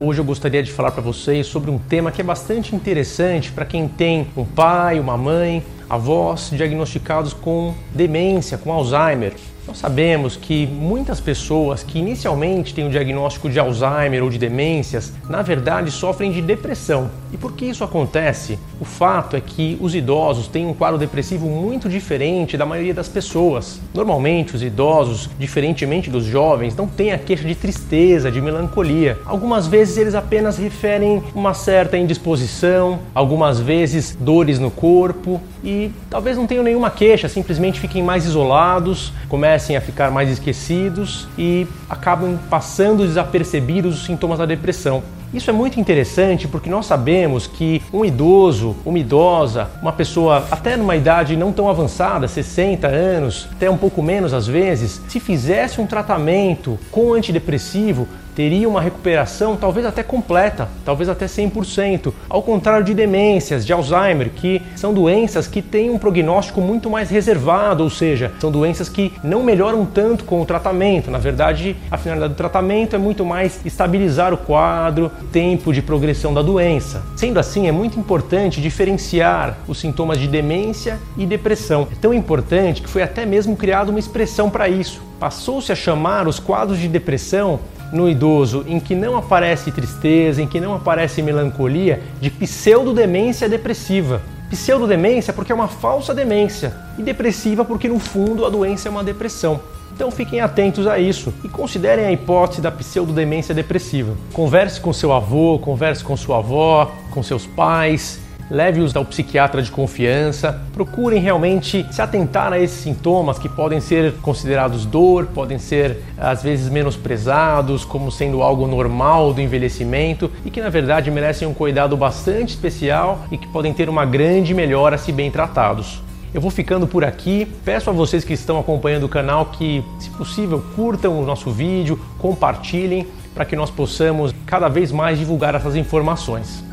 Hoje eu gostaria de falar para vocês sobre um tema que é bastante interessante para quem tem um pai, uma mãe, avós diagnosticados com demência, com Alzheimer. Nós sabemos que muitas pessoas que inicialmente têm o diagnóstico de Alzheimer ou de demências, na verdade sofrem de depressão. E por que isso acontece? O fato é que os idosos têm um quadro depressivo muito diferente da maioria das pessoas. Normalmente, os idosos, diferentemente dos jovens, não têm a queixa de tristeza, de melancolia. Algumas vezes eles apenas referem uma certa indisposição, algumas vezes dores no corpo e talvez não tenham nenhuma queixa, simplesmente fiquem mais isolados, comecem a ficar mais esquecidos e acabam passando desapercebidos os sintomas da depressão. Isso é muito interessante porque nós sabemos que um idoso, uma idosa, uma pessoa até numa idade não tão avançada, 60 anos, até um pouco menos às vezes, se fizesse um tratamento com antidepressivo, teria uma recuperação talvez até completa, talvez até 100%, ao contrário de demências, de Alzheimer, que são doenças que têm um prognóstico muito mais reservado, ou seja, são doenças que não melhoram tanto com o tratamento. Na verdade, a finalidade do tratamento é muito mais estabilizar o quadro, tempo de progressão da doença. Sendo assim, é muito importante diferenciar os sintomas de demência e depressão. É tão importante que foi até mesmo criada uma expressão para isso. Passou-se a chamar os quadros de depressão no idoso em que não aparece tristeza, em que não aparece melancolia, de pseudodemência depressiva. Pseudodemência porque é uma falsa demência e depressiva porque no fundo a doença é uma depressão. Então fiquem atentos a isso e considerem a hipótese da pseudodemência depressiva. Converse com seu avô, converse com sua avó, com seus pais, leve-os ao psiquiatra de confiança, procurem realmente se atentar a esses sintomas que podem ser considerados dor, podem ser às vezes menosprezados como sendo algo normal do envelhecimento e que na verdade merecem um cuidado bastante especial e que podem ter uma grande melhora se bem tratados. Eu vou ficando por aqui. Peço a vocês que estão acompanhando o canal que, se possível, curtam o nosso vídeo, compartilhem para que nós possamos cada vez mais divulgar essas informações.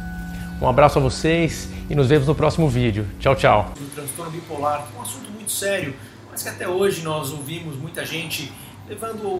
Um abraço a vocês e nos vemos no próximo vídeo. Tchau, tchau. O transtorno bipolar, é um assunto muito sério, mas que até hoje nós ouvimos muita gente levando